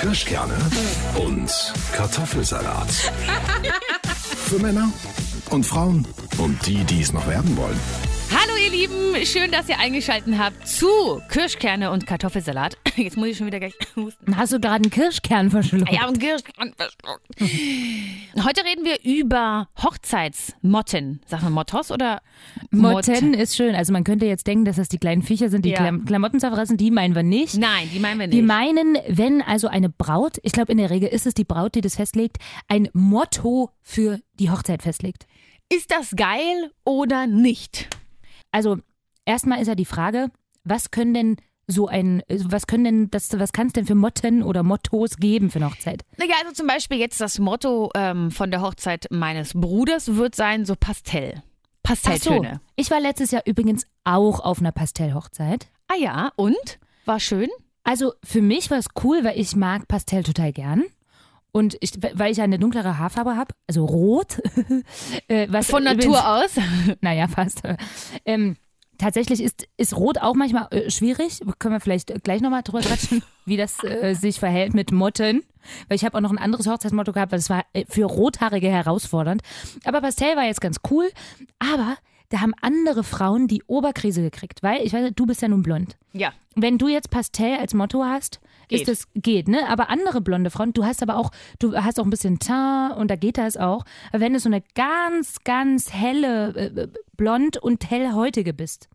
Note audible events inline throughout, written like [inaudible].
Kirschkerne und Kartoffelsalat. [laughs] Für Männer und Frauen und die, die es noch werden wollen. Ihr Lieben, schön, dass ihr eingeschaltet habt zu Kirschkerne und Kartoffelsalat. [laughs] Jetzt muss ich schon wieder gleich [laughs] husten. Hast du gerade einen Kirschkern verschluckt? Ja, und Kirschkern verschluckt. Heute reden wir über Hochzeitsmotten. Sag mal Mottos oder Motten ist schön. Also man könnte jetzt denken, dass das die kleinen Viecher sind, die Ja. Klam Klamotten zerfressen. Die meinen wir nicht. Nein, die meinen wir nicht. Wir meinen, wenn also eine Braut, ich glaube in der Regel ist es die Braut, die das festlegt, ein Motto für die Hochzeit festlegt. ist das geil oder nicht? Also erstmal ist ja die Frage, was können denn so ein, was können denn das, was kann es denn für Motten oder Mottos geben für eine Hochzeit? Naja, also zum Beispiel jetzt das Motto ähm, von der Hochzeit meines Bruders wird sein so Pastell. Pastelltöne. ich war letztes Jahr übrigens auch auf einer Pastellhochzeit. Ah ja, und? War schön? Also für mich war es cool, weil ich mag Pastell total gern. Und ich, weil ich ja eine dunklere Haarfarbe habe, also rot. [laughs] äh, was Von übrigens- Natur aus? [laughs] Naja, fast. Ähm, tatsächlich ist, ist Rot auch manchmal äh, schwierig. Können wir vielleicht gleich nochmal drüber quatschen, [laughs] wie das äh, sich verhält mit Motten. Weil ich habe auch noch ein anderes Hochzeitsmotto gehabt, weil das war äh, für Rothaarige herausfordernd. Aber Pastell war jetzt ganz cool. Aber da haben andere Frauen die Oberkrise gekriegt, weil, ich weiß, du bist ja nun blond. Ja. Wenn du jetzt Pastell als Motto hast, Geht. ist das geht, ne? Aber andere blonde Frauen, du hast aber auch, du hast auch ein bisschen Teint und da geht das auch. Aber wenn du so eine ganz, ganz helle äh, blond und hellhäutige bist,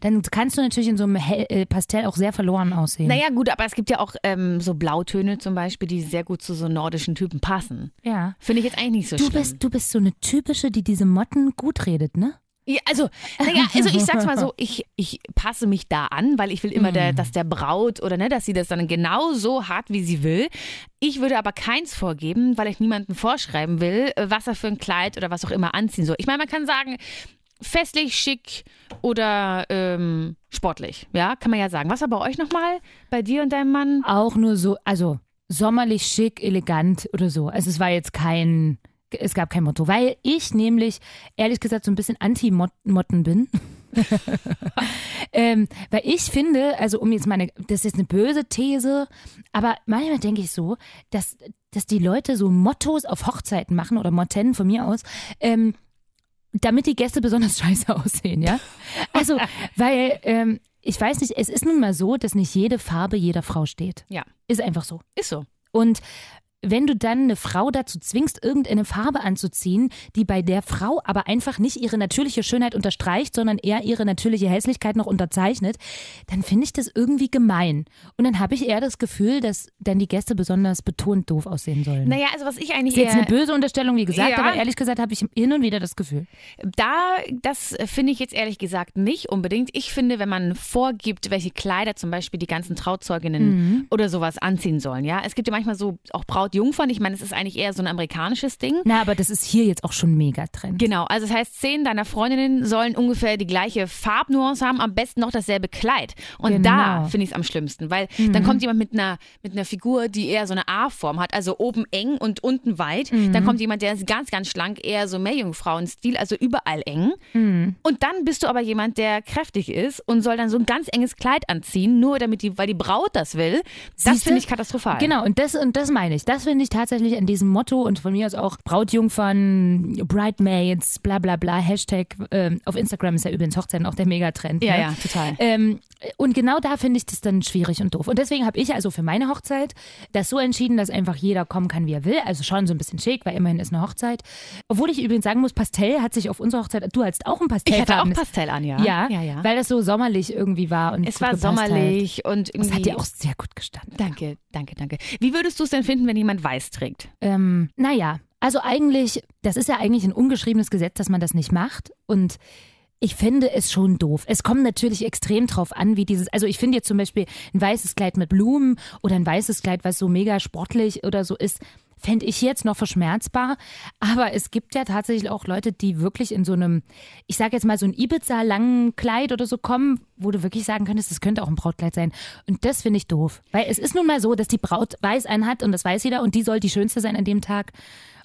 dann kannst du natürlich in so einem hell, äh, Pastell auch sehr verloren aussehen. Naja, gut, aber es gibt ja auch ähm, so Blautöne zum Beispiel, die sehr gut zu so nordischen Typen passen. ja. Finde ich jetzt eigentlich nicht so Du schlimm. bist, du bist so eine typische, die diese Motten gut redet, ne? Ja, also, naja, also ich sag's mal so, ich, ich passe mich da an, weil ich will immer, der, dass der Braut oder ne, dass sie das dann genau so hat, wie sie will. Ich würde aber keins vorgeben, weil ich niemandem vorschreiben will, was er für ein Kleid oder was auch immer anziehen soll. Ich meine, man kann sagen, festlich, schick oder ähm, sportlich. Ja, kann man ja sagen. Was war bei euch nochmal? Bei dir und deinem Mann? Auch nur so, also sommerlich, schick, elegant oder so. Also es war jetzt kein, es gab kein Motto, weil ich nämlich ehrlich gesagt so ein bisschen Anti-Motten bin. [laughs] ähm, weil ich finde, also um jetzt meine, das ist jetzt eine böse These, aber manchmal denke ich so, dass, dass die Leute so Mottos auf Hochzeiten machen oder Motten von mir aus, ähm, damit die Gäste besonders [laughs] scheiße aussehen, ja? Also, weil, ähm, ich weiß nicht, es ist nun mal so, dass nicht jede Farbe jeder Frau steht. Ja, Ist einfach so. ist so. Und wenn du dann eine Frau dazu zwingst, irgendeine Farbe anzuziehen, die bei der Frau aber einfach nicht ihre natürliche Schönheit unterstreicht, sondern eher ihre natürliche Hässlichkeit noch unterzeichnet, dann finde ich das irgendwie gemein. Und dann habe ich eher das Gefühl, dass dann die Gäste besonders betont doof aussehen sollen. Naja, also was ich eigentlich ist jetzt eine böse Unterstellung, wie gesagt, Ja. aber ehrlich gesagt habe ich hin und wieder das Gefühl. Da, das finde ich jetzt ehrlich gesagt nicht unbedingt. Ich finde, wenn man vorgibt, welche Kleider zum Beispiel die ganzen Trauzeuginnen oder sowas anziehen sollen, ja. Es gibt ja manchmal so auch Brautjungfern. Ich meine, es ist eigentlich eher so ein amerikanisches Ding. Na, aber das ist hier jetzt auch schon mega Trend. Genau, also das heißt, zehn deiner Freundinnen sollen ungefähr die gleiche Farbnuance haben, am besten noch dasselbe Kleid. Und Genau. da finde ich es am schlimmsten, weil dann kommt jemand mit einer, mit einer Figur, die eher so eine A-Form hat, also oben eng und unten weit. Dann kommt jemand, der ist ganz, ganz schlank, eher so Meerjungfrauen-Stil, also überall eng. Und dann bist du aber jemand, der kräftig ist und soll dann so ein ganz enges Kleid anziehen, nur damit die, weil die Braut das will. Das finde ich katastrophal. Genau, und das, und das meine ich. Das finde ich tatsächlich an diesem Motto und von mir aus auch Brautjungfern, Bridemaids, bla bla bla, Hashtag. Ähm, auf Instagram ist ja übrigens Hochzeiten auch der Megatrend. Ja, ne? ja, total. Ähm, und genau da finde ich das dann schwierig und doof. Und deswegen habe ich also für meine Hochzeit das so entschieden, dass einfach jeder kommen kann, wie er will. Also schon so ein bisschen schick, weil immerhin ist eine Hochzeit. Obwohl ich übrigens sagen muss, Pastell hat sich auf unserer Hochzeit, du hattest auch ein Pastell. Ich hatte auch Pastell an, ja. Ja, ja, ja. weil das so sommerlich irgendwie war. Und Es war sommerlich und Das irgendwie. hat dir auch sehr gut gestanden. Danke, danke, danke. Wie würdest du es denn finden, wenn jemand weiß trägt? Ähm, naja, also eigentlich, das ist ja eigentlich ein ungeschriebenes Gesetz, dass man das nicht macht. Und ich finde es schon doof. Es kommt natürlich extrem drauf an, wie dieses, also ich finde jetzt zum Beispiel ein weißes Kleid mit Blumen oder ein weißes Kleid, was so mega sportlich oder so ist, fände ich jetzt noch verschmerzbar. Aber es gibt ja tatsächlich auch Leute, die wirklich in so einem, ich sage jetzt mal so ein Ibiza-langen Kleid oder so kommen, wo du wirklich sagen könntest, das könnte auch ein Brautkleid sein. Und das finde ich doof. Weil es ist nun mal so, dass die Braut weiß anhat und das weiß jeder und die soll die schönste sein an dem Tag.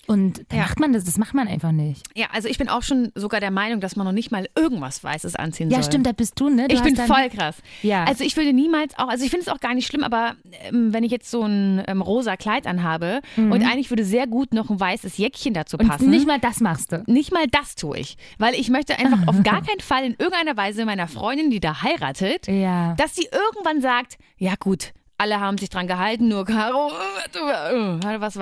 Und dann Ja. macht man das, das macht man einfach nicht. Ja, also ich bin auch schon sogar der Meinung, dass man noch nicht mal irgendwas Weißes anziehen Ja, soll. stimmt, da bist du, ne? Du Ich bin voll krass. Ja. Also ich würde niemals auch, also ich finde es auch gar nicht schlimm, aber ähm, wenn ich jetzt so ein ähm, rosa Kleid anhabe und eigentlich würde sehr gut noch ein weißes Jäckchen dazu Mhm. Und passen. nicht mal das machst du. Nicht mal das tue ich, weil ich möchte einfach auf [laughs] gar keinen Fall in irgendeiner Weise meiner Freundin, die da heiratet, Ja. dass sie irgendwann sagt, ja gut, alle haben sich dran gehalten, nur Caro äh, äh, was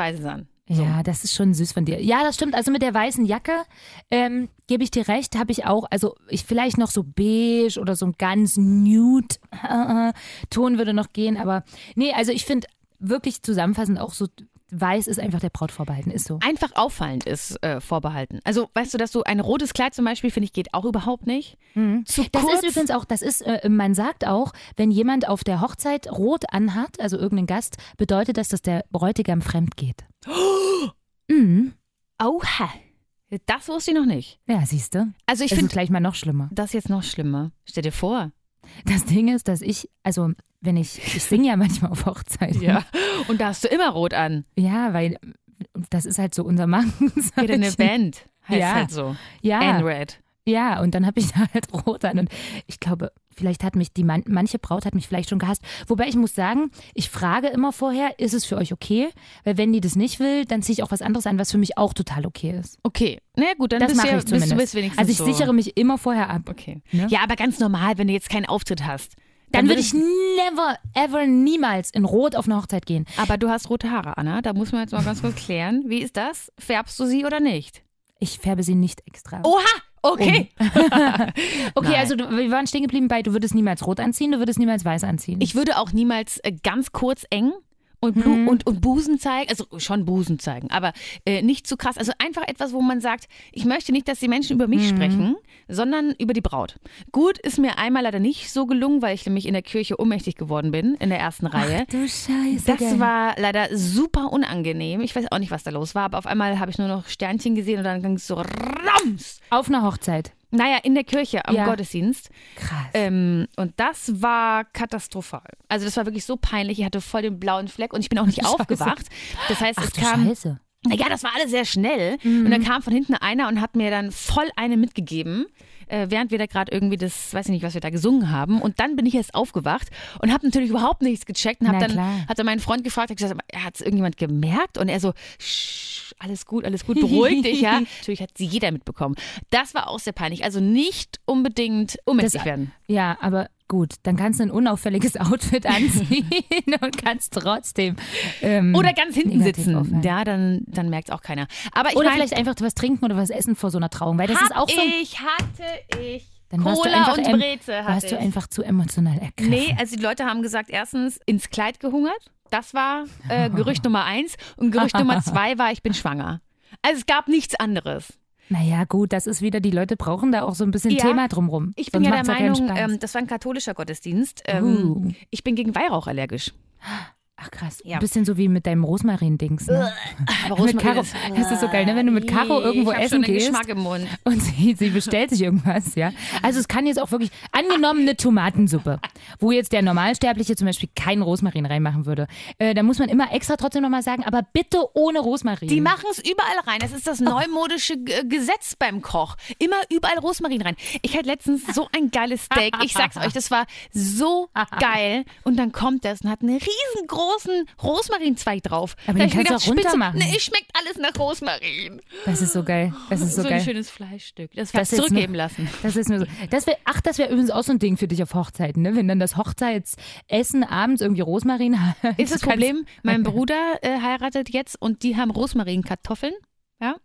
An. Ja, das ist schon süß von dir. Ja, das stimmt. Also mit der weißen Jacke ähm, gebe ich dir recht, habe ich auch. Also ich vielleicht noch so beige oder so ein ganz nude [laughs] Ton würde noch gehen. Aber nee, also ich finde wirklich zusammenfassend auch so weiß ist einfach der Braut vorbehalten. Ist so. Einfach auffallend ist äh, vorbehalten. Also weißt du, dass du ein rotes Kleid zum Beispiel, finde ich, geht auch überhaupt nicht. Zu Mhm. Das kurz. ist übrigens auch, das ist, äh, man sagt auch, wenn jemand auf der Hochzeit rot anhat, also irgendein Gast, bedeutet das, dass der Bräutigam fremd geht. [gasps] Mhm. Oha. Das wusste ich noch nicht. Ja, siehst du. Also ich Es ist finde gleich mal noch schlimmer. das jetzt noch schlimmer. Stell dir vor. Das Ding ist, dass ich, also wenn ich, ich singe ja manchmal auf Hochzeiten. Und da hast du immer rot an. Ja, weil das ist halt so unser Markenzeichen. Geht [laughs] eine Band. Heißt Ja. halt so. Ja, N-Red. ja, und dann habe ich [laughs] da halt rot an und ich glaube, vielleicht hat mich die man, manche Braut hat mich vielleicht schon gehasst. Wobei ich muss sagen, ich frage immer vorher, ist es für euch okay? Weil wenn die das nicht will, dann ziehe ich auch was anderes an, was für mich auch total okay ist. Okay. Na ja, gut, dann Das bist, ja, ich zumindest. bist, bist wenigstens also ich so. sichere mich immer vorher ab. Okay. Ne? Ja, aber ganz normal, wenn du jetzt keinen Auftritt hast. Dann würde ich never, ever, niemals in Rot auf eine Hochzeit gehen. Aber du hast rote Haare, Anna. Da muss man jetzt mal ganz kurz klären. Wie ist das? Färbst du sie oder nicht? Ich färbe sie nicht extra. Oha! Okay. [laughs] okay, nein. also du, wir waren stehen geblieben bei, du würdest niemals rot anziehen, du würdest niemals weiß anziehen. Ich würde auch niemals äh, ganz kurz eng und, Blu Mhm. und, und Busen zeigen, also schon Busen zeigen, aber äh, nicht zu krass. Also einfach etwas, wo man sagt, ich möchte nicht, dass die Menschen über mich sprechen, sondern über die Braut. Gut, ist mir einmal leider nicht so gelungen, weil ich nämlich in der Kirche ohnmächtig geworden bin, in der ersten Reihe. du Scheiße. Das gell. war leider super unangenehm. Ich weiß auch nicht, was da los war, aber auf einmal habe ich nur noch Sternchen gesehen und dann ging es so rams. auf einer Hochzeit. Naja, in der Kirche am Ja. Gottesdienst. Krass. Ähm, und das war katastrophal. Also das war wirklich so peinlich. Ich hatte voll den blauen Fleck und ich bin auch nicht [laughs] Scheiße. aufgewacht. Das heißt, Ach es kam. Scheiße. Ja, das war alles sehr schnell. Und dann kam von hinten einer und hat mir dann voll eine mitgegeben, äh, während wir da gerade irgendwie das, weiß ich nicht, was wir da gesungen haben. Und dann bin ich erst aufgewacht und habe natürlich überhaupt nichts gecheckt und habe dann, klar. dann meinen Freund gefragt, hab gesagt, hat es irgendjemand gemerkt? Und er so, "Sch, alles gut, alles gut, beruhig [laughs] dich, ja. Natürlich hat sie jeder mitbekommen. Das war auch sehr peinlich. Also nicht unbedingt ohnmächtig werden. Ja, aber gut, dann kannst du ein unauffälliges [laughs] Outfit anziehen und kannst trotzdem. Ähm, Oder ganz hinten sitzen. auffallen. Ja, dann, dann merkt es auch keiner. Aber ich oder mein, vielleicht einfach was trinken oder was essen vor so einer Trauung, weil das ist auch so. ich, hatte ich. Dann Cola und Breze hatte warst du einfach zu emotional ergriffen. Nee, also die Leute haben gesagt, erstens ins Kleid gehungert. Das war äh, Gerücht [laughs] Nummer eins. Und Gerücht Nummer zwei war, ich bin schwanger. Also es gab nichts anderes. Naja, gut, das ist wieder, die Leute brauchen da auch so ein bisschen Ja. Thema drumrum. Ich bin Sonst ja der Meinung, ähm, das war ein katholischer Gottesdienst. Ähm, Uh. Ich bin gegen Weihrauch allergisch. Ach krass, ja. ein bisschen so wie mit deinem Rosmarin-Dings. Ne? Aber Mit Caro, das ist so geil, ne? wenn du mit Caro irgendwo essen gehst Geschmack im Mund. [laughs] und sie, sie bestellt sich irgendwas, ja. Also es kann jetzt auch wirklich, angenommen eine Tomatensuppe, wo jetzt der Normalsterbliche zum Beispiel keinen Rosmarin reinmachen würde, äh, da muss man immer extra trotzdem nochmal sagen, aber bitte ohne Rosmarin. Die machen es überall rein. Das ist das neumodische G Gesetz beim Koch. Immer überall Rosmarin rein. Ich hatte letztens so ein geiles Steak. Ich sag's euch, das war so [laughs] geil. Und dann kommt das und hat einen riesengroßen Rosmarinzweig drauf. Aber Da den kannst du auch runter Spitze, machen. Nee, es schmeckt alles nach Rosmarin. das ist so geil. Das ist so, So, ein geil. schönes Fleischstück. Das, Das zurückgeben nur- lassen. Das ist nur so. Das wär, ach, das wäre übrigens auch so ein Ding für dich auf Hochzeiten, ne? Wenn dann das Hochzeitsessen abends irgendwie Rosmarin [laughs] hat. Ist das Problem, mein [laughs] Bruder äh, heiratet jetzt und die haben Rosmarinkartoffeln. Ja.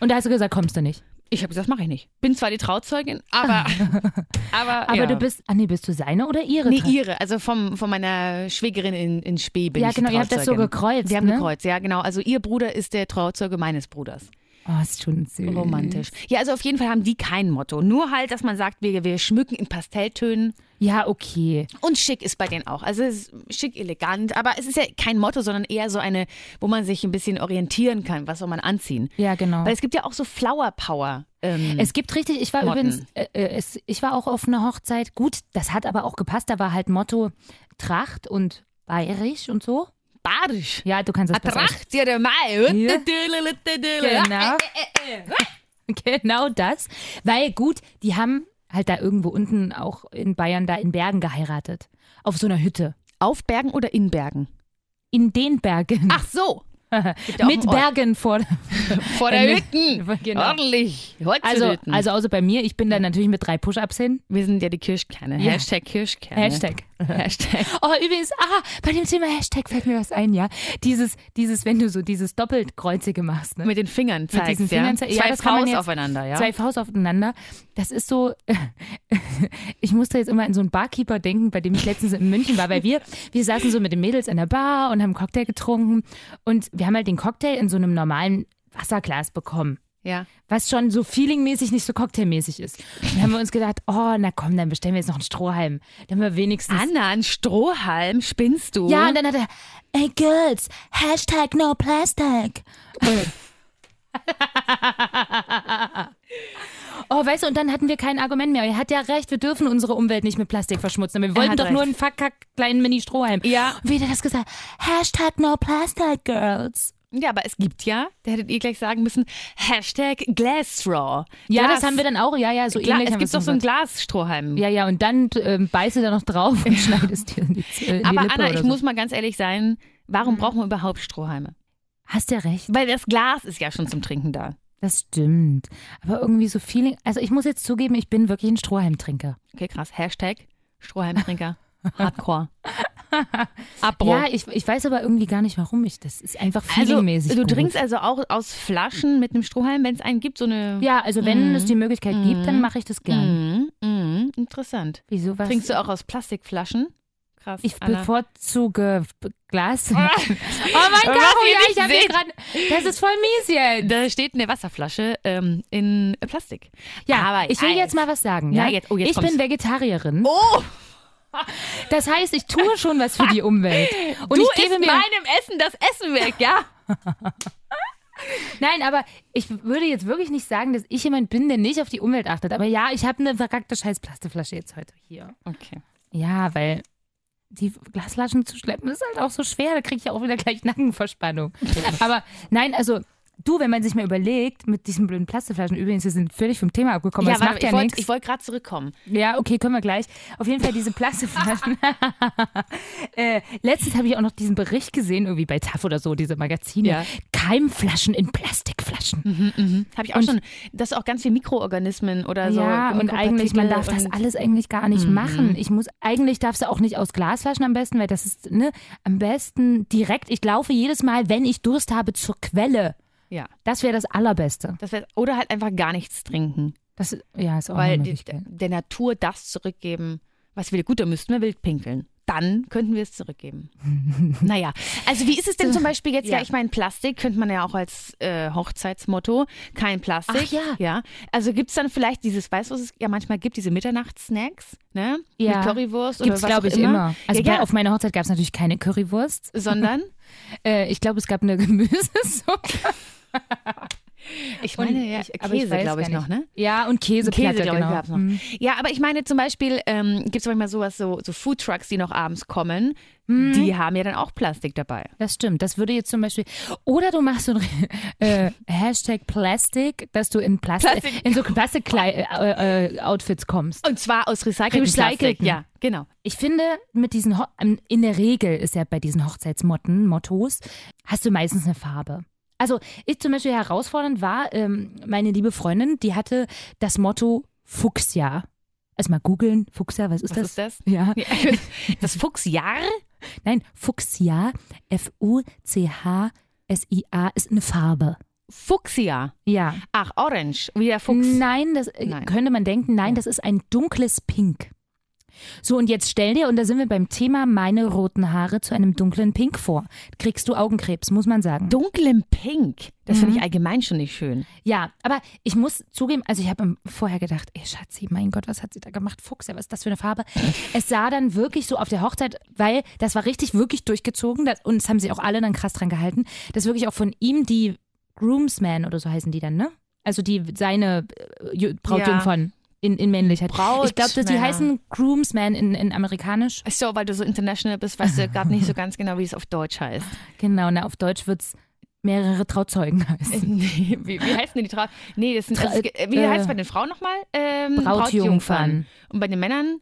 Und da hast du gesagt, kommst du nicht. Ich habe gesagt, das mache ich nicht. Bin zwar die Trauzeugin, aber. [laughs] aber Aber ja. du bist, ah nee, bist du seine oder ihre? Nee, ihre, also vom, von meiner Schwägerin in, in Spee bin Ja, ich die genau, ihr habt das so gekreuzt, Wir haben ne? gekreuzt, ja, genau. Also ihr Bruder ist der Trauzeuge meines Bruders. Oh, ist schon süß. Romantisch. Ja, also auf jeden Fall haben die kein Motto. Nur halt, dass man sagt, wir, wir schmücken in Pastelltönen. Ja, okay. Und schick ist bei denen auch. Also es ist schick, elegant. Aber es ist ja kein Motto, sondern eher so eine, wo man sich ein bisschen orientieren kann. Was soll man anziehen? Ja, genau. Weil es gibt ja auch so Flower Power. Ähm, Es gibt richtig, ich war Motten. übrigens, äh, äh, es, ich war auch auf einer Hochzeit. Gut, das hat aber auch gepasst. Da war halt Motto Tracht und bayerisch und so. Barbarisch. Ja, du kannst das besser. Tracht dir mal. Ja. Genau. Genau. [laughs] genau das. Weil gut, die haben halt da irgendwo unten auch in Bayern da in Bergen geheiratet. Auf so einer Hütte. Auf Bergen oder in Bergen? In den Bergen. Ach so. [laughs] Ja Mit. Bergen vor. [laughs] Vor [laughs] der mit- Hütten. Genau. Ordentlich. Also, also außer bei mir, ich bin da natürlich mit drei Push-Ups hin. wir sind ja die Kirschkerne. Ja. Hashtag Kirschkerne. Hashtag. Hashtag. Oh, übrigens, ah, bei dem Thema Hashtag fällt mir was ein, ja. Dieses, dieses, wenn du so dieses Doppelkreuzige machst, ne? Mit den Fingern zeigst, diesen ja? Fingern ja, Zwei man Faust aufeinander, ja? Zwei Faust aufeinander. Das ist so, ich musste jetzt immer an so einen Barkeeper denken, bei dem ich letztens in München war, weil wir, wir saßen so mit den Mädels in der Bar und haben einen Cocktail getrunken und wir haben halt den Cocktail in so einem normalen Wasserglas bekommen. ja. Was schon so feelingmäßig nicht so cocktailmäßig ist. Dann haben wir uns gedacht, oh, na komm, dann bestellen wir jetzt noch einen Strohhalm. Dann haben wir wenigstens. Anna, ein Strohhalm, spinnst du? Ja, und dann hat er, ey Girls, Hashtag no plastic. [laughs] Oh, weißt du, und dann hatten wir kein Argument mehr. Er hat ja recht, wir dürfen unsere Umwelt nicht mit Plastik verschmutzen. Aber wir wollten doch nur recht. einen fuck kleinen Mini-Strohhalm. Ja. Und wie hat er das gesagt? Hashtag no plastic, Girls. Ja, aber es gibt ja, da hättet ihr gleich sagen müssen, Hashtag Glassstraw. Ja, Glas- das haben wir dann auch. Ja, ja, so Gla ähnlich. Es gibt doch so einen. Glasstrohhalm. Ja, ja, und dann ähm, beißt du da noch drauf und [laughs] schneidest dir in die, in die aber Lippe Anna, ich so. Mhm. muss mal ganz ehrlich sein, warum brauchen wir überhaupt Strohhalme? Hast ja recht. Weil das Glas ist ja schon zum Trinken da. Das stimmt. Aber irgendwie so Feeling. Also ich muss jetzt zugeben, ich bin wirklich ein Strohhalmtrinker. Okay, krass. Hashtag Strohhalmtrinker. Hardcore. [laughs] Abro. Ja, ich, ich weiß aber irgendwie gar nicht, warum ich. Das ist einfach also, feelingmäßig. du gut. trinkst also auch aus Flaschen mit einem Strohhalm, wenn es einen gibt, so eine. Ja, also wenn es die Möglichkeit gibt, dann mache ich das gern. Mhm, mhm, interessant. Wieso was? Trinkst du auch aus Plastikflaschen? Krass. Ich Anna. bevorzuge Glas. oh [laughs] mein Was Gott, ja, ich habe gerade. Das ist voll mies jetzt. Da steht eine Wasserflasche ähm, in Plastik. Ja, aber ich will Eis. jetzt mal was sagen. Ja, Ja, jetzt- oh, jetzt ich bin kommt's. Vegetarierin. Oh, Das heißt, ich tue schon was für die Umwelt. Und du ich gebe isst mir meinem Essen das Essen weg, ja? [laughs] Nein, aber ich würde jetzt wirklich nicht sagen, dass ich jemand bin, der nicht auf die Umwelt achtet. Aber ja, ich habe eine verkackte scheiß Plastikflasche jetzt heute hier. Okay. Ja, weil die Glasflaschen zu schleppen ist halt auch so schwer. Da kriege ich ja auch wieder gleich Nackenverspannung. aber nein, also du, wenn man sich mal überlegt, mit diesen blöden Plastikflaschen, übrigens, wir sind völlig vom Thema abgekommen, Ja, das warte, macht ja ich wollte nichts. wollt gerade zurückkommen. Ja, okay, können wir gleich. Auf jeden Fall diese Plastikflaschen. [laughs] äh, letztens habe ich auch noch diesen Bericht gesehen, irgendwie bei TAF oder so, diese Magazine. Ja. Keimflaschen in Plastikflaschen. Habe ich auch Und- schon, das ist auch ganz viel Mikroorganismen oder so. ja, und eigentlich, man darf das alles eigentlich gar nicht Mhm. machen. Ich muss, eigentlich darfst du auch nicht aus Glasflaschen am besten, weil das ist, ne, am besten direkt. Ich laufe jedes Mal, wenn ich Durst habe, zur Quelle. Ja, Das wäre das Allerbeste. das wär, oder halt einfach gar nichts trinken. Das, ja, ist auch weil die, der Natur das zurückgeben, was wir gut, da müssten wir wild pinkeln. Dann könnten wir es zurückgeben. [laughs] naja, also wie ist es denn zum Beispiel jetzt? Ja, Ja. ich meine, Plastik könnte man ja auch als äh, Hochzeitsmotto, kein Plastik. Ach ja. ja. Also gibt es dann vielleicht dieses, weißt du, was es ja manchmal gibt, diese Mitternachtssnacks, ne? Ja. Mit Currywurst Gibt es, oder was glaube ich, immer. immer. Also ja, bei, ja, auf meiner Hochzeit gab es natürlich keine Currywurst. sondern, [laughs] Äh, ich glaube, es gab eine [laughs] Gemüsesuppe. [laughs] ich Und meine, ja, ich- ich Käse, glaube ich, noch, ne? Ja, und Käseplatte, Käse, glaube ich, genau. gab's noch. Mhm. Ja, aber ich meine zum Beispiel, ähm, gibt es manchmal sowas, so, so Foodtrucks, die noch abends kommen, Mhm. die haben ja dann auch Plastik dabei. Das stimmt. Das würde jetzt zum Beispiel. Oder du machst so ein [laughs] äh, Hashtag Plastik, dass du in Plastik, Plastik. in so Plastik-Outfits äh, Outfits kommst. Und zwar aus recyceltem Plastik. Ja, genau. Ich finde, mit diesen Ho ähm, in der Regel ist ja bei diesen Hochzeitsmotten, Mottos, hast du meistens eine Farbe. Also ich zum Beispiel herausfordernd war, ähm, meine liebe Freundin, die hatte das Motto Fuchsjahr. Also mal googeln, Fuchsjahr, was ist Was das? ist das? Ja, [laughs] Das Fuchsjahr? nein, Fuchsjahr, F-U-C-H-S-I-A ist eine Farbe. Fuchsia. Ja. Ach, Orange, wie der Fuchs. Nein, das äh, Nein. könnte man denken, nein, das ist ein dunkles Pink. So, und jetzt stell dir, und da sind wir beim Thema meine roten Haare zu einem dunklen Pink vor. Kriegst du Augenkrebs, muss man sagen. Dunklem Pink. Das finde Mhm. ich allgemein schon nicht schön. Ja, aber ich muss zugeben, also ich habe vorher gedacht, ey Schatzi, mein Gott, was hat sie da gemacht? Fuchs, ja, was ist das für eine Farbe? [laughs] Es sah dann wirklich so auf der Hochzeit, weil das war richtig, wirklich durchgezogen das, und es haben sich auch alle dann krass dran gehalten, dass wirklich auch von ihm die Groomsmen oder so heißen die dann, ne? Also die seine äh, Ju- Brautjungfern. In, in Männlichkeit. Braut- ich glaube, die heißen Groomsmen in, in amerikanisch. Ach So, weil du so international bist, weißt du gerade nicht so ganz genau, wie es auf Deutsch heißt. Genau, na, auf Deutsch wird's mehrere Trauzeugen heißen. [laughs] Nee, wie, wie heißt denn die Trau... Nee, das sind, Tra- also, es- wie äh, heißt es bei den Frauen nochmal? Ähm, Brautjungfern. Und bei den Männern?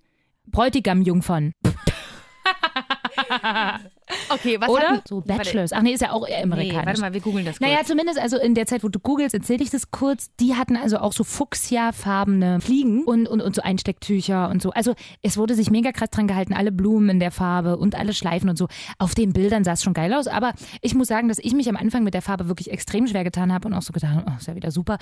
Bräutigam-Jungfern. [laughs] Okay, was Oder? hatten- So Bachelors. Ach nee, ist ja auch eher Nee, amerikanisch. warte mal, wir googeln das kurz. Naja, zumindest also in der Zeit, wo du googelst, erzähle ich das kurz. Die hatten also auch so fuchsiafarbene Fliegen und, und, und so Einstecktücher und so. Also es wurde sich mega krass dran gehalten, alle Blumen in der Farbe und alle Schleifen und so. Auf den Bildern sah es schon geil aus, aber ich muss sagen, dass ich mich am Anfang mit der Farbe wirklich extrem schwer getan habe und auch so gedacht habe, oh, ist ja wieder super.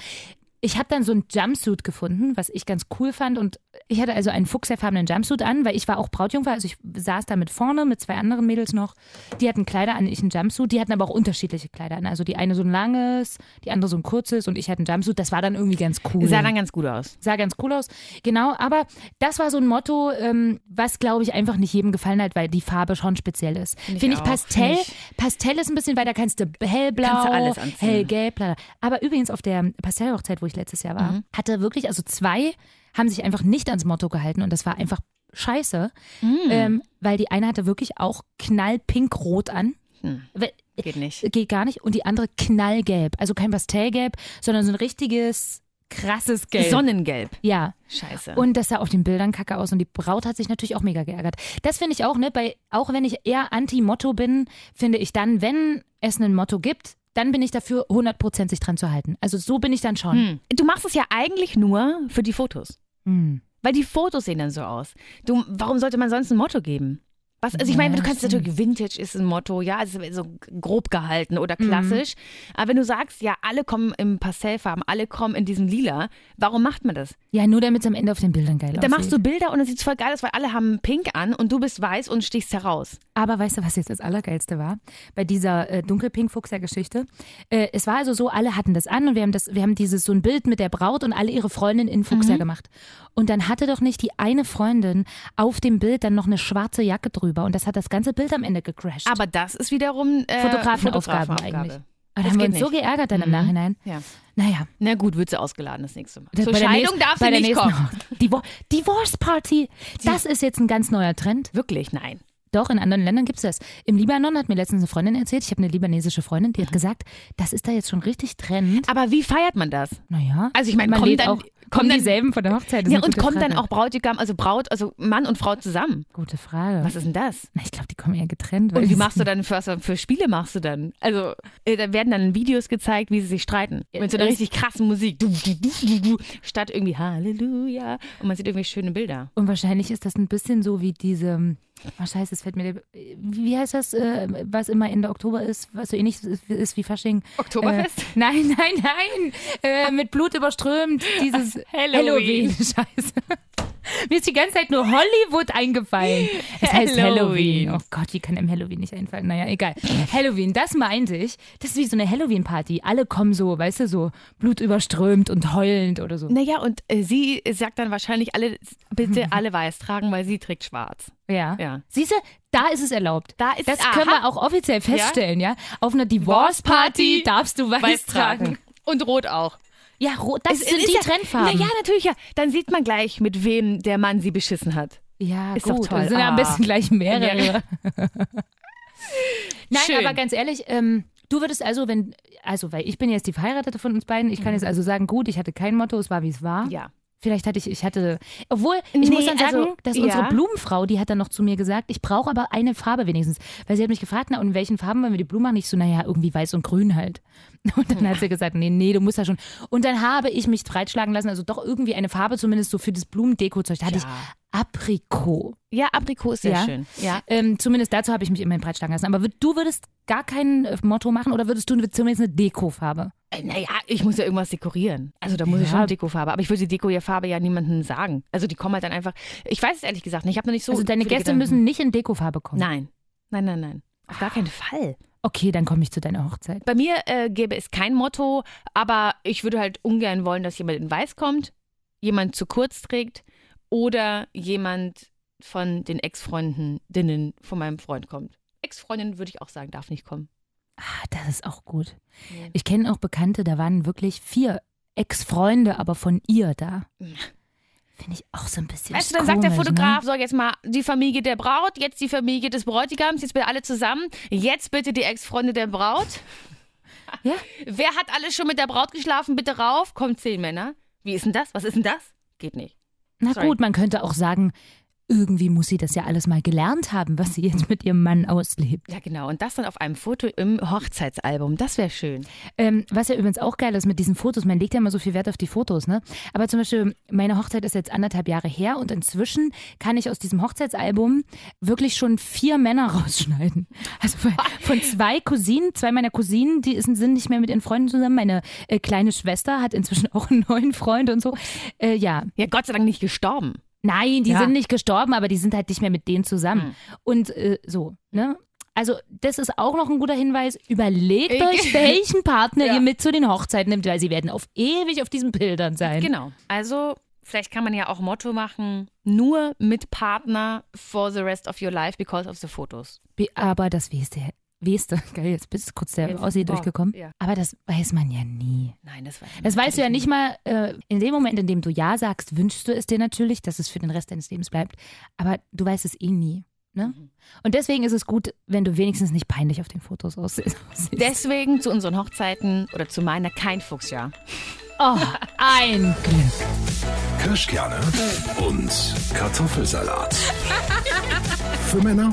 Ich habe dann so ein Jumpsuit gefunden, was ich ganz cool fand. Und ich hatte also einen fuchsfarbenen Jumpsuit an, weil ich war auch Brautjungfer. Also ich saß da mit vorne mit zwei anderen Mädels noch. Die hatten Kleider an, ich ein Jumpsuit. Die hatten aber auch unterschiedliche Kleider an. Also die eine so ein langes, die andere so ein kurzes und ich hatte ein Jumpsuit. Das war dann irgendwie ganz cool. Sah dann ganz gut aus. Sah ganz cool aus. Genau, aber das war so ein Motto, ähm, was glaube ich einfach nicht jedem gefallen hat, weil die Farbe schon speziell ist. Find ich Finde ich auch. Pastell. Find ich- Pastell ist ein bisschen, weil da kannst du hellblau, Kannst du alles anziehen. hellgelb, bla, bla. Aber übrigens auf der Pastellhochzeit, wo ich letztes Jahr war, Mhm. hatte wirklich, also zwei haben sich einfach nicht ans Motto gehalten und das war einfach scheiße, Mhm. ähm, weil die eine hatte wirklich auch knallpinkrot an. Hm. Geht nicht. Geht gar nicht. Und die andere knallgelb. Also kein Pastellgelb, sondern so ein richtiges, krasses Gelb. Sonnengelb. ja. Scheiße. Und das sah auf den Bildern kacke aus und die Braut hat sich natürlich auch mega geärgert. Das finde ich auch, ne, bei, auch wenn ich eher anti-Motto bin, finde ich dann, wenn es ein Motto gibt, dann bin ich dafür 100% sich dran zu halten. Also so bin ich dann schon. hm. Du machst es ja eigentlich nur für die Fotos. Hm. Weil die Fotos sehen dann so aus. Du, warum sollte man sonst ein Motto geben? Was, also ich meine, Ja, du kannst stimmt. natürlich, Vintage ist ein Motto, ja, also so grob gehalten oder klassisch. Aber wenn du sagst, ja, alle kommen im Pastellfarben, alle kommen in diesem Lila, warum macht man das? Ja, nur damit es am Ende auf den Bildern geil Da aussieht. machst du Bilder und dann sieht es voll geil aus, weil alle haben pink an und du bist weiß und stichst heraus. Aber weißt du, was jetzt das Allergeilste war? Bei dieser äh, Dunkelpink-Fuchser-Geschichte. Äh, es war also so, alle hatten das an und wir haben, das, wir haben dieses so ein Bild mit der Braut und alle ihre Freundinnen in Fuchser Mhm. gemacht. Und dann hatte doch nicht die eine Freundin auf dem Bild dann noch eine schwarze Jacke drüber und das hat das ganze Bild am Ende gecrashed. Aber das ist wiederum äh, Fotografenaufgabe Fotografenaufgabe. eigentlich. Und Das da haben wir uns so geärgert dann im Mhm. Nachhinein. Ja. Naja. Na gut, wird sie ausgeladen das nächste Mal. Zur bei Scheidung darf sie nicht kommen. Divo Divorce Party. Das ist jetzt ein ganz neuer Trend. Wirklich, nein. Doch, in anderen Ländern gibt es das. Im Libanon hat mir letztens eine Freundin erzählt, ich habe eine libanesische Freundin, die hat gesagt, das ist da jetzt schon richtig Trend. Aber wie feiert man das? Naja. Also ich meine, man lädt dann, auch, kommen dann, dieselben von der Hochzeit. Ja, und kommt dann Frage. auch Bräutigam, also Braut, also Mann und Frau zusammen. Gute Frage. Was ist denn das? Na, ich glaube, kommen eher getrennt. Und wie machst du dann für, für Spiele machst du dann? Also äh, da werden dann Videos gezeigt, wie sie sich streiten. Mit so einer richtig krassen Musik. Du, du, du, du, du, statt irgendwie Halleluja. Und man sieht irgendwie schöne Bilder. Und wahrscheinlich ist das ein bisschen so wie diese. Oh, scheiße, es fällt mir. der- Wie heißt das, äh, was immer Ende Oktober ist, was so ähnlich ist, ist wie Fasching? Oktoberfest? Äh, [laughs] nein, nein, nein. Äh, mit Blut überströmt. Dieses [laughs] Halloween. Scheiße. Mir ist die ganze Zeit nur Hollywood eingefallen. Es heißt Halloween. Halloween. Oh Gott, wie kann einem Halloween nicht einfallen? Naja, egal. Halloween, das meinte ich. Das ist wie so eine Halloween-Party. Alle kommen so, weißt du, so blutüberströmt und heulend oder so. Naja, und äh, sie sagt dann wahrscheinlich alle, bitte [laughs] alle weiß tragen, weil sie trägt schwarz. Ja. Ja. Siehst du, da ist es erlaubt. Da ist das aha. können wir auch offiziell feststellen, ja? Auf einer Divorce-Party Divorce-Party darfst du weiß, tragen. Und rot auch. Ja, rot, das Es sind ist die ja, Trendfarben. Naja, natürlich, ja. Dann sieht man gleich, mit wem der Mann sie beschissen hat. Ja, Ist doch gut. toll. Das sind ja am Ah. besten gleich mehrere. Mehrere. [laughs] [laughs] Nein, Schön. aber ganz ehrlich, ähm, du würdest also, wenn, also, weil ich bin jetzt die Verheiratete von uns beiden, ich kann jetzt also sagen, gut, ich hatte kein Motto, es war wie es war. Mhm. Ja. Vielleicht hatte ich, ich hatte, obwohl, ich Nee, muss dann sagen, also, dass ja. unsere Blumenfrau, die hat dann noch zu mir gesagt, ich brauche aber eine Farbe wenigstens. Weil sie hat mich gefragt, na, und in welchen Farben wollen wir die Blumen machen? Ich so, naja, irgendwie weiß und grün halt. [laughs] Und dann hat sie gesagt, nee, nee, du musst ja schon. Und dann habe ich mich breitschlagen lassen, also doch irgendwie eine Farbe zumindest so für das Blumendeko-Zeug. Da hatte ich Aprikot. Ja, Aprikot ist sehr Ja. schön. Ja. Ähm, zumindest dazu habe ich mich immerhin breitschlagen lassen. Aber du würdest gar kein äh, Motto machen oder würdest du zumindest eine Dekofarbe? Äh, Naja, ich muss ja irgendwas dekorieren. Also da muss ich Ja. schon Dekofarbe. Aber ich würde die Deko-Farbe ja niemandem sagen. Also die kommen halt dann einfach. Ich weiß es ehrlich gesagt nicht. Ich habe noch nicht so. also deine Gäste Gedanken. müssen nicht in Dekofarbe kommen. Nein. Nein, nein, nein. Auf gar keinen Fall. Okay, dann komme ich zu deiner Hochzeit. Bei mir äh, gäbe es kein Motto, aber ich würde halt ungern wollen, dass jemand in Weiß kommt, jemand zu kurz trägt oder jemand von den Ex-Freundinnen von meinem Freund kommt. Ex-Freundin würde ich auch sagen, darf nicht kommen. Ah, das ist auch gut. Nee. Ich kenne auch Bekannte, da waren wirklich vier Ex-Freunde, aber von ihr da. Mhm. Finde ich auch so ein bisschen Weißt du, dann sagt der komisch, Fotograf, Ne? so jetzt mal die Familie der Braut, jetzt die Familie des Bräutigams, jetzt bitte alle zusammen, jetzt bitte die Ex-Freunde der Braut. [laughs] Ja. Wer hat alles schon mit der Braut geschlafen? Bitte rauf. Kommt zehn Männer. Wie ist denn das? Was ist denn das? Geht nicht. Na Sorry. gut, man könnte auch sagen, irgendwie muss sie das ja alles mal gelernt haben, was sie jetzt mit ihrem Mann auslebt. Ja, genau. Und das dann auf einem Foto im Hochzeitsalbum. Das wäre schön. Ähm, was ja übrigens auch geil ist mit diesen Fotos, man legt ja immer so viel Wert auf die Fotos, ne? Aber zum Beispiel, meine Hochzeit ist jetzt anderthalb Jahre her und inzwischen kann ich aus diesem Hochzeitsalbum wirklich schon vier Männer [laughs] rausschneiden. Also von, von zwei Cousinen, zwei meiner Cousinen, die sind nicht mehr mit ihren Freunden zusammen. Meine äh, kleine Schwester hat inzwischen [laughs] auch einen neuen Freund und so. Äh, ja, Ja, Gott sei Dank nicht gestorben. Nein, die Ja. sind nicht gestorben, aber die sind halt nicht mehr mit denen zusammen. Und äh, so, ne? Also, das ist auch noch ein guter Hinweis. Überlegt Ich- euch, [laughs] welchen Partner Ja. ihr mit zu den Hochzeiten nimmt, weil sie werden auf ewig auf diesen Bildern sein. Genau. Also, vielleicht kann man ja auch Motto machen: nur mit Partner for the rest of your life because of the Fotos. Be- Aber das weißt du, weißt du, [laughs] geil, jetzt bist kurz der Jetzt- Aussie boah, durchgekommen. ja. Aber das weiß man ja nie. Nein, das weiß ich Das weißt du ja nicht mal, äh, in dem Moment, in dem du Ja sagst, wünschst du es dir natürlich, dass es für den Rest deines Lebens bleibt. Aber du weißt es eh nie. Ne? Mhm. Und deswegen ist es gut, wenn du wenigstens nicht peinlich auf den Fotos aussiehst. [laughs] Deswegen zu unseren Hochzeiten oder zu meiner kein Fuchsjahr. Oh, ein Glück. Kirschkerne und Kartoffelsalat. Für Männer